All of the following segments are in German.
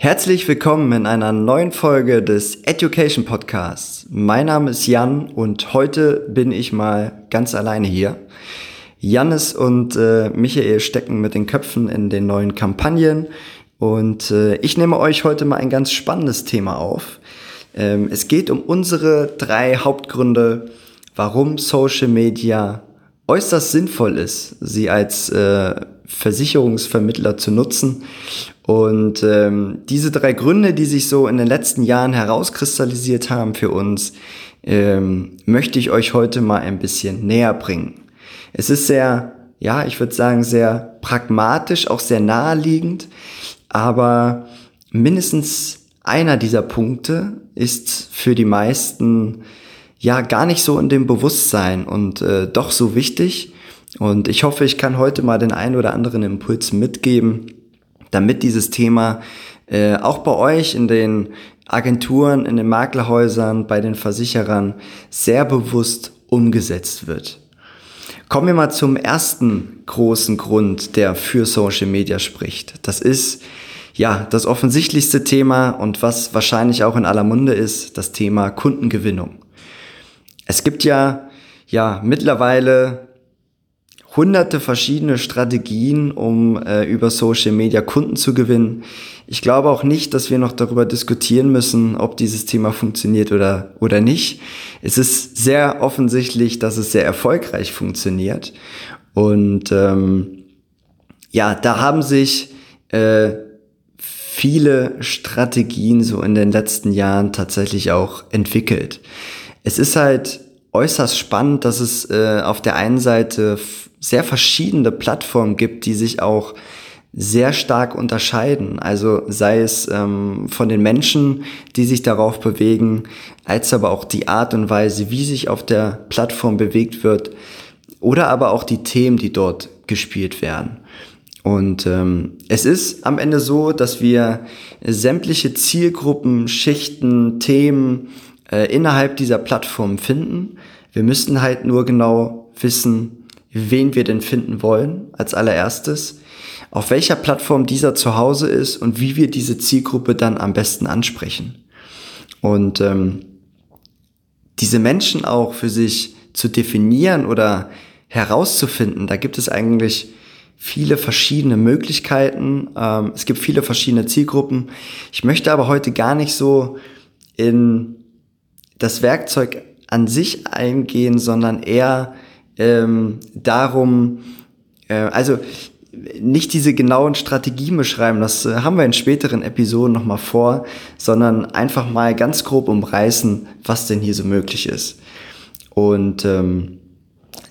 Herzlich willkommen in einer neuen Folge des Education Podcasts. Mein Name ist Jan und heute bin ich mal ganz alleine hier. Jannis und äh, Michael stecken mit den Köpfen in den neuen Kampagnen und äh, ich nehme euch heute mal ein ganz spannendes Thema auf. Ähm, es geht um unsere drei Hauptgründe, warum Social Media äußerst sinnvoll ist, sie als äh, Versicherungsvermittler zu nutzen. Und ähm, diese drei Gründe, die sich so in den letzten Jahren herauskristallisiert haben für uns, ähm, möchte ich euch heute mal ein bisschen näher bringen. Es ist sehr, ja, ich würde sagen, sehr pragmatisch, auch sehr naheliegend, aber mindestens einer dieser Punkte ist für die meisten ja gar nicht so in dem Bewusstsein und äh, doch so wichtig. Und ich hoffe, ich kann heute mal den einen oder anderen Impuls mitgeben, damit dieses Thema äh, auch bei euch in den Agenturen, in den Maklerhäusern, bei den Versicherern sehr bewusst umgesetzt wird. Kommen wir mal zum ersten großen Grund, der für Social Media spricht. Das ist ja das offensichtlichste Thema und was wahrscheinlich auch in aller Munde ist, das Thema Kundengewinnung. Es gibt ja ja mittlerweile hunderte verschiedene Strategien, um äh, über Social Media Kunden zu gewinnen. Ich glaube auch nicht, dass wir noch darüber diskutieren müssen, ob dieses Thema funktioniert oder, oder nicht. Es ist sehr offensichtlich, dass es sehr erfolgreich funktioniert. Und ähm, ja, da haben sich äh, viele Strategien so in den letzten Jahren tatsächlich auch entwickelt. Es ist halt äußerst spannend, dass es äh, auf der einen Seite sehr verschiedene Plattformen gibt, die sich auch sehr stark unterscheiden. Also sei es ähm, von den Menschen, die sich darauf bewegen, als aber auch die Art und Weise, wie sich auf der Plattform bewegt wird oder aber auch die Themen, die dort gespielt werden. Und ähm, es ist am Ende so, dass wir sämtliche Zielgruppen, Schichten, Themen äh, innerhalb dieser Plattform finden. Wir müssten halt nur genau wissen, wen wir denn finden wollen als allererstes, auf welcher Plattform dieser zu Hause ist und wie wir diese Zielgruppe dann am besten ansprechen. Und ähm, diese Menschen auch für sich zu definieren oder herauszufinden, da gibt es eigentlich viele verschiedene Möglichkeiten. Ähm, es gibt viele verschiedene Zielgruppen. Ich möchte aber heute gar nicht so in das Werkzeug an sich eingehen, sondern eher ähm, darum, äh, also nicht diese genauen Strategien beschreiben, das äh, haben wir in späteren Episoden nochmal vor, sondern einfach mal ganz grob umreißen, was denn hier so möglich ist. Und ähm,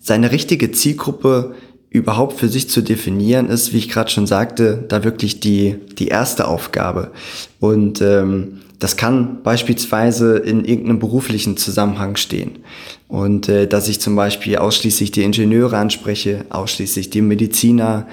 seine richtige Zielgruppe überhaupt für sich zu definieren, ist, wie ich gerade schon sagte, da wirklich die, die erste Aufgabe. Und ähm, das kann beispielsweise in irgendeinem beruflichen Zusammenhang stehen. Und äh, dass ich zum Beispiel ausschließlich die Ingenieure anspreche, ausschließlich die Mediziner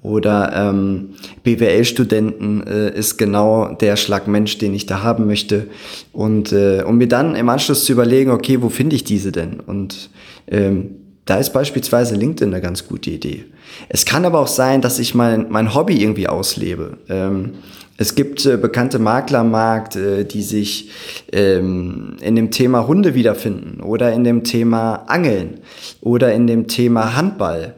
oder ähm, BWL-Studenten äh, ist genau der Schlag Mensch, den ich da haben möchte. Und äh, um mir dann im Anschluss zu überlegen, okay, wo finde ich diese denn? Und ähm, da ist beispielsweise LinkedIn eine ganz gute Idee. Es kann aber auch sein, dass ich mein, mein Hobby irgendwie auslebe. Ähm, es gibt äh, bekannte Makler am Markt, äh, die sich ähm, in dem Thema Hunde wiederfinden oder in dem Thema Angeln oder in dem Thema Handball.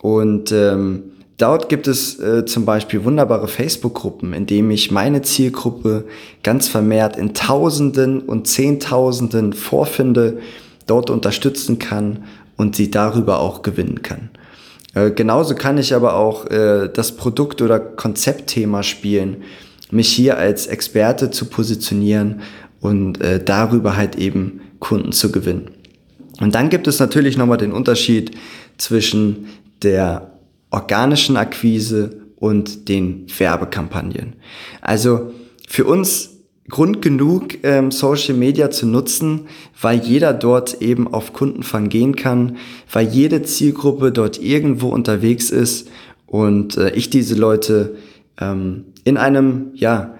Und ähm, dort gibt es äh, zum Beispiel wunderbare Facebook-Gruppen, in denen ich meine Zielgruppe ganz vermehrt in Tausenden und Zehntausenden vorfinde, dort unterstützen kann und sie darüber auch gewinnen kann. Äh, genauso kann ich aber auch äh, das Produkt- oder Konzeptthema spielen, mich hier als Experte zu positionieren und äh, darüber halt eben Kunden zu gewinnen. Und dann gibt es natürlich nochmal den Unterschied zwischen der organischen Akquise und den Werbekampagnen. Also für uns Grund genug, ähm, Social Media zu nutzen, weil jeder dort eben auf Kundenfang gehen kann, weil jede Zielgruppe dort irgendwo unterwegs ist und äh, ich diese Leute ähm, in einem, ja,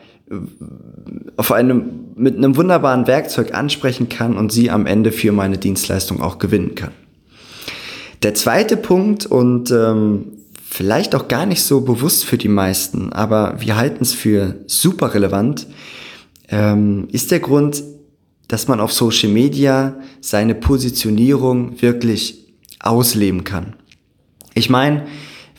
auf einem, mit einem wunderbaren Werkzeug ansprechen kann und sie am Ende für meine Dienstleistung auch gewinnen kann. Der zweite Punkt und ähm, vielleicht auch gar nicht so bewusst für die meisten, aber wir halten es für super relevant, ähm, ist der Grund, dass man auf Social Media seine Positionierung wirklich ausleben kann. Ich meine,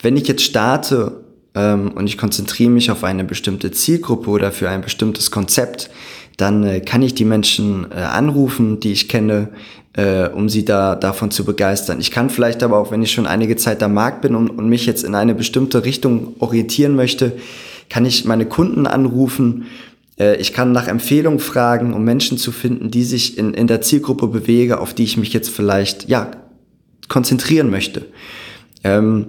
wenn ich jetzt starte ähm, und ich konzentriere mich auf eine bestimmte Zielgruppe oder für ein bestimmtes Konzept, dann äh, kann ich die Menschen äh, anrufen, die ich kenne, äh, um sie da davon zu begeistern. Ich kann vielleicht aber auch, wenn ich schon einige Zeit am Markt bin und, und mich jetzt in eine bestimmte Richtung orientieren möchte, kann ich meine Kunden anrufen ich kann nach Empfehlungen fragen, um Menschen zu finden, die sich in, in der Zielgruppe bewege, auf die ich mich jetzt vielleicht, ja, konzentrieren möchte. Ähm,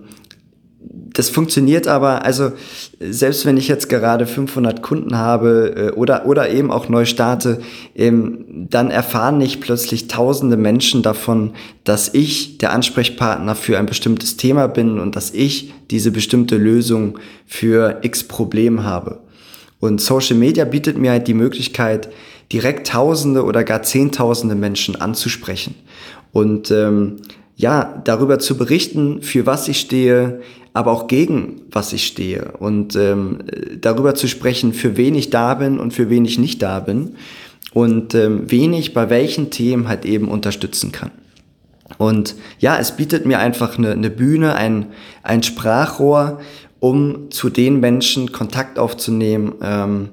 das funktioniert aber, also selbst wenn ich jetzt gerade 500 Kunden habe äh, oder, oder eben auch neu starte, ähm, dann erfahren nicht plötzlich tausende Menschen davon, dass ich der Ansprechpartner für ein bestimmtes Thema bin und dass ich diese bestimmte Lösung für x Problem habe. Und Social Media bietet mir halt die Möglichkeit, direkt Tausende oder gar Zehntausende Menschen anzusprechen. Und ähm, ja, darüber zu berichten, für was ich stehe, aber auch gegen was ich stehe. Und ähm, darüber zu sprechen, für wen ich da bin und für wen ich nicht da bin. Und ähm, wen ich bei welchen Themen halt eben unterstützen kann. Und ja, es bietet mir einfach eine, eine Bühne, ein, ein Sprachrohr, um zu den Menschen Kontakt aufzunehmen, ähm,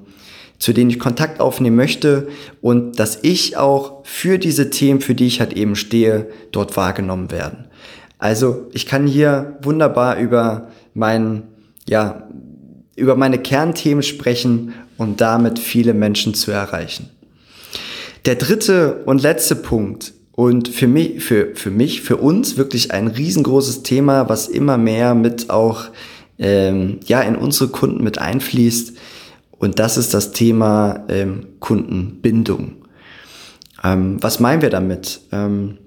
zu denen ich Kontakt aufnehmen möchte und dass ich auch für diese Themen, für die ich halt eben stehe, dort wahrgenommen werden. Also ich kann hier wunderbar über mein, ja, über meine Kernthemen sprechen und damit viele Menschen zu erreichen. Der dritte und letzte Punkt und für mich, für, für mich, für uns wirklich ein riesengroßes Thema, was immer mehr mit auch ähm, ja in unsere Kunden mit einfließt. Und das ist das Thema ähm, Kundenbindung. Ähm, was meinen wir damit? Ähm,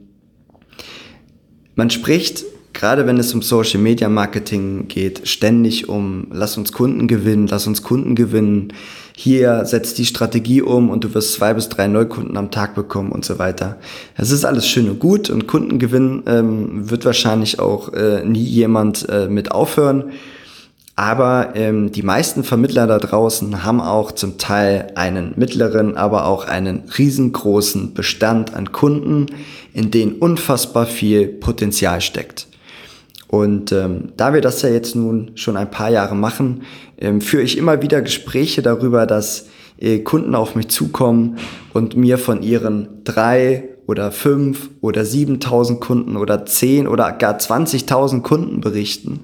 man spricht, gerade wenn es um Social Media Marketing geht, ständig um, lass uns Kunden gewinnen, lass uns Kunden gewinnen. Hier setzt die Strategie um und du wirst zwei bis drei Neukunden am Tag bekommen und so weiter. Das ist alles schön und gut und Kundengewinn ähm, wird wahrscheinlich auch äh, nie jemand äh, mit aufhören. Aber ähm, die meisten Vermittler da draußen haben auch zum Teil einen mittleren, aber auch einen riesengroßen Bestand an Kunden, in denen unfassbar viel Potenzial steckt. Und ähm, da wir das ja jetzt nun schon ein paar Jahre machen, ähm, führe ich immer wieder Gespräche darüber, dass äh, Kunden auf mich zukommen und mir von ihren drei oder fünf oder siebentausend Kunden oder zehn oder gar zwanzigtausend Kunden berichten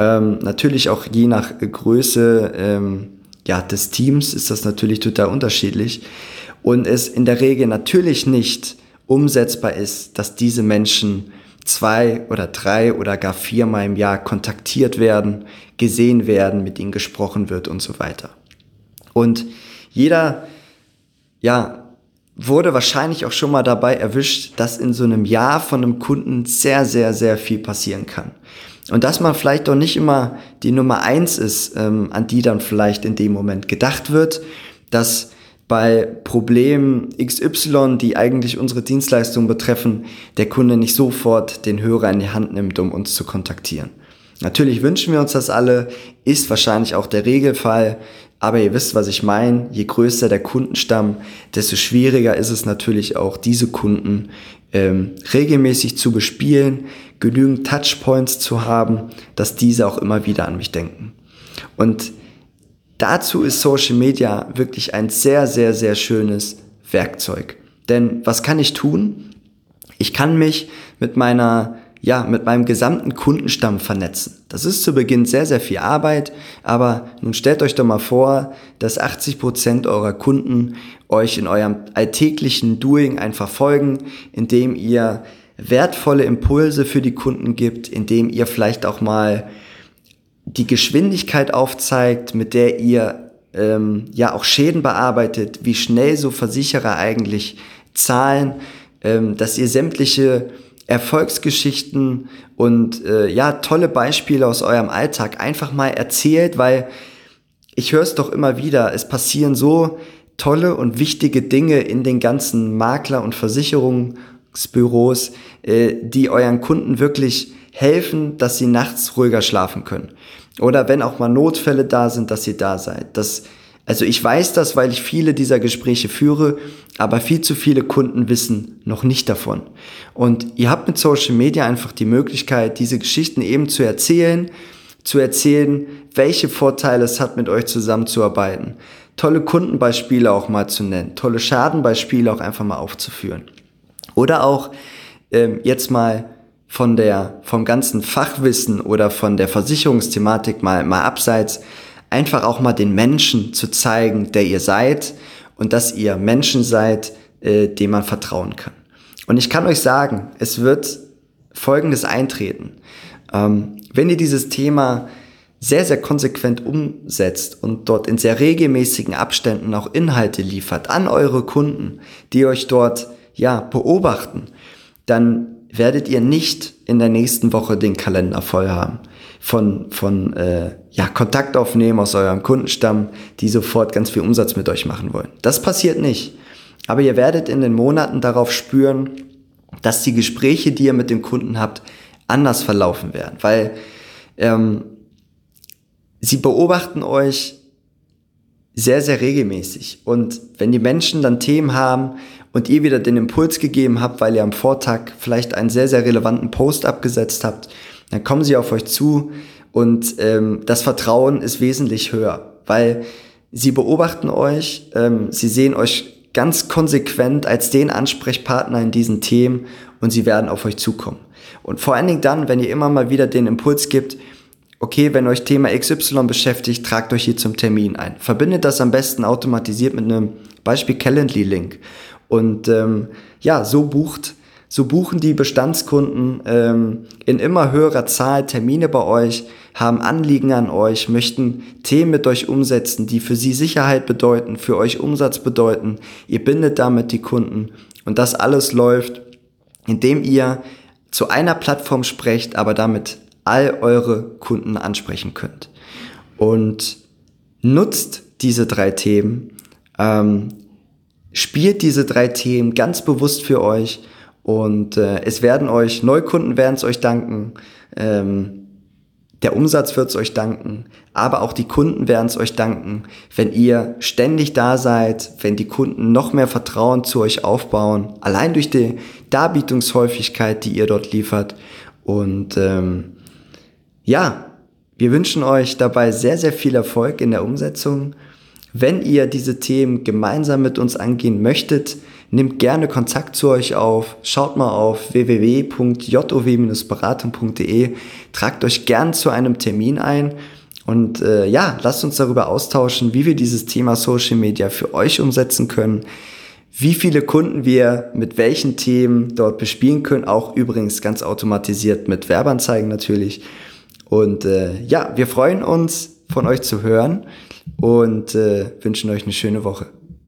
ähm, natürlich auch je nach Größe ähm, ja, des Teams ist das natürlich total unterschiedlich. Und es in der Regel natürlich nicht umsetzbar ist, dass diese Menschen zwei oder drei oder gar viermal im Jahr kontaktiert werden, gesehen werden, mit ihnen gesprochen wird und so weiter. Und jeder, ja, wurde wahrscheinlich auch schon mal dabei erwischt, dass in so einem Jahr von einem Kunden sehr, sehr, sehr viel passieren kann. Und dass man vielleicht doch nicht immer die Nummer eins ist, ähm, an die dann vielleicht in dem Moment gedacht wird, dass bei Problemen XY, die eigentlich unsere Dienstleistung betreffen, der Kunde nicht sofort den Hörer in die Hand nimmt, um uns zu kontaktieren. Natürlich wünschen wir uns das alle, ist wahrscheinlich auch der Regelfall, aber ihr wisst, was ich meine. Je größer der Kundenstamm, desto schwieriger ist es natürlich auch, diese Kunden ähm, regelmäßig zu bespielen, genügend Touchpoints zu haben, dass diese auch immer wieder an mich denken. Und dazu ist Social Media wirklich ein sehr, sehr, sehr schönes Werkzeug. Denn was kann ich tun? Ich kann mich mit meiner ja, mit meinem gesamten Kundenstamm vernetzen. Das ist zu Beginn sehr, sehr viel Arbeit, aber nun stellt euch doch mal vor, dass 80 Prozent eurer Kunden euch in eurem alltäglichen Doing einfach folgen, indem ihr wertvolle Impulse für die Kunden gibt, indem ihr vielleicht auch mal die Geschwindigkeit aufzeigt, mit der ihr ähm, ja auch Schäden bearbeitet, wie schnell so Versicherer eigentlich zahlen, ähm, dass ihr sämtliche Erfolgsgeschichten und äh, ja tolle Beispiele aus eurem Alltag einfach mal erzählt, weil ich höre es doch immer wieder, es passieren so tolle und wichtige Dinge in den ganzen Makler- und Versicherungsbüros, äh, die euren Kunden wirklich helfen, dass sie nachts ruhiger schlafen können. Oder wenn auch mal Notfälle da sind, dass ihr da seid. Das, also ich weiß das, weil ich viele dieser Gespräche führe, aber viel zu viele Kunden wissen noch nicht davon. Und ihr habt mit Social Media einfach die Möglichkeit, diese Geschichten eben zu erzählen, zu erzählen, welche Vorteile es hat, mit euch zusammenzuarbeiten. Tolle Kundenbeispiele auch mal zu nennen, tolle Schadenbeispiele auch einfach mal aufzuführen. Oder auch ähm, jetzt mal von der, vom ganzen Fachwissen oder von der Versicherungsthematik mal, mal abseits, einfach auch mal den Menschen zu zeigen, der ihr seid und dass ihr Menschen seid, äh, dem man vertrauen kann. Und ich kann euch sagen, es wird Folgendes eintreten. Ähm, wenn ihr dieses Thema sehr, sehr konsequent umsetzt und dort in sehr regelmäßigen Abständen auch Inhalte liefert an eure Kunden, die euch dort ja beobachten, dann werdet ihr nicht in der nächsten Woche den Kalender voll haben von, von äh, ja, Kontaktaufnehmen aus eurem Kundenstamm, die sofort ganz viel Umsatz mit euch machen wollen. Das passiert nicht. Aber ihr werdet in den Monaten darauf spüren, dass die Gespräche, die ihr mit dem Kunden habt, anders verlaufen werden. Weil ähm, sie beobachten euch sehr, sehr regelmäßig. Und wenn die Menschen dann Themen haben und ihr wieder den Impuls gegeben habt, weil ihr am Vortag vielleicht einen sehr, sehr relevanten Post abgesetzt habt, dann kommen sie auf euch zu und ähm, das Vertrauen ist wesentlich höher, weil sie beobachten euch, ähm, sie sehen euch ganz konsequent als den Ansprechpartner in diesen Themen und sie werden auf euch zukommen. Und vor allen Dingen dann, wenn ihr immer mal wieder den Impuls gibt, okay, wenn euch Thema XY beschäftigt, tragt euch hier zum Termin ein. Verbindet das am besten automatisiert mit einem Beispiel Calendly-Link. Und ähm, ja, so bucht, so buchen die Bestandskunden ähm, in immer höherer Zahl Termine bei euch, haben Anliegen an euch, möchten Themen mit euch umsetzen, die für sie Sicherheit bedeuten, für euch Umsatz bedeuten. Ihr bindet damit die Kunden und das alles läuft, indem ihr zu einer Plattform sprecht, aber damit all eure Kunden ansprechen könnt. Und nutzt diese drei Themen, ähm, spielt diese drei Themen ganz bewusst für euch und äh, es werden euch, Neukunden werden es euch danken, ähm, der Umsatz wird es euch danken, aber auch die Kunden werden es euch danken, wenn ihr ständig da seid, wenn die Kunden noch mehr Vertrauen zu euch aufbauen, allein durch die Darbietungshäufigkeit, die ihr dort liefert. Und ähm, ja, wir wünschen euch dabei sehr, sehr viel Erfolg in der Umsetzung. Wenn ihr diese Themen gemeinsam mit uns angehen möchtet, nehmt gerne Kontakt zu euch auf. Schaut mal auf www.jow-beratung.de. Tragt euch gern zu einem Termin ein. Und äh, ja, lasst uns darüber austauschen, wie wir dieses Thema Social Media für euch umsetzen können, wie viele Kunden wir mit welchen Themen dort bespielen können, auch übrigens ganz automatisiert mit Werbeanzeigen natürlich. Und äh, ja, wir freuen uns, von euch zu hören und äh, wünschen euch eine schöne Woche.